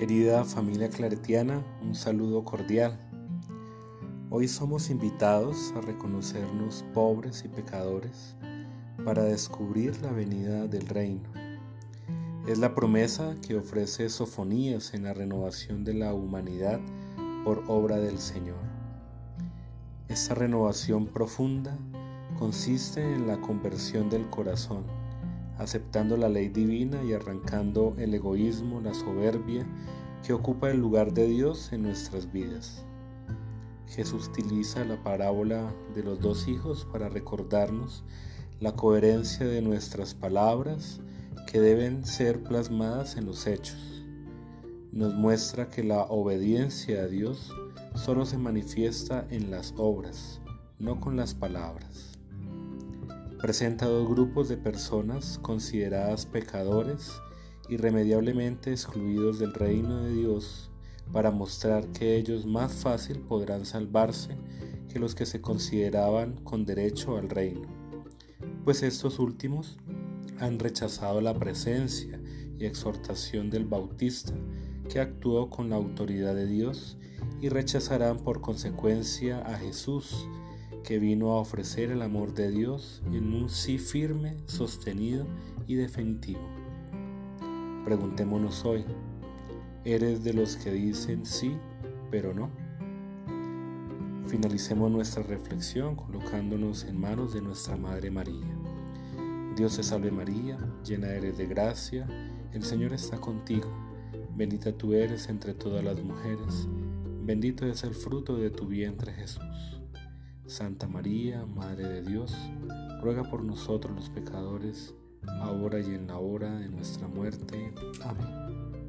Querida familia claretiana, un saludo cordial. Hoy somos invitados a reconocernos pobres y pecadores para descubrir la venida del reino. Es la promesa que ofrece Sofonías en la renovación de la humanidad por obra del Señor. Esta renovación profunda consiste en la conversión del corazón aceptando la ley divina y arrancando el egoísmo, la soberbia que ocupa el lugar de Dios en nuestras vidas. Jesús utiliza la parábola de los dos hijos para recordarnos la coherencia de nuestras palabras que deben ser plasmadas en los hechos. Nos muestra que la obediencia a Dios solo se manifiesta en las obras, no con las palabras presenta dos grupos de personas consideradas pecadores, irremediablemente excluidos del reino de Dios, para mostrar que ellos más fácil podrán salvarse que los que se consideraban con derecho al reino, pues estos últimos han rechazado la presencia y exhortación del Bautista, que actuó con la autoridad de Dios, y rechazarán por consecuencia a Jesús, que vino a ofrecer el amor de Dios en un sí firme, sostenido y definitivo. Preguntémonos hoy, ¿eres de los que dicen sí, pero no? Finalicemos nuestra reflexión colocándonos en manos de nuestra Madre María. Dios te salve María, llena eres de gracia, el Señor está contigo, bendita tú eres entre todas las mujeres, bendito es el fruto de tu vientre Jesús. Santa María, Madre de Dios, ruega por nosotros los pecadores, ahora y en la hora de nuestra muerte. Amén.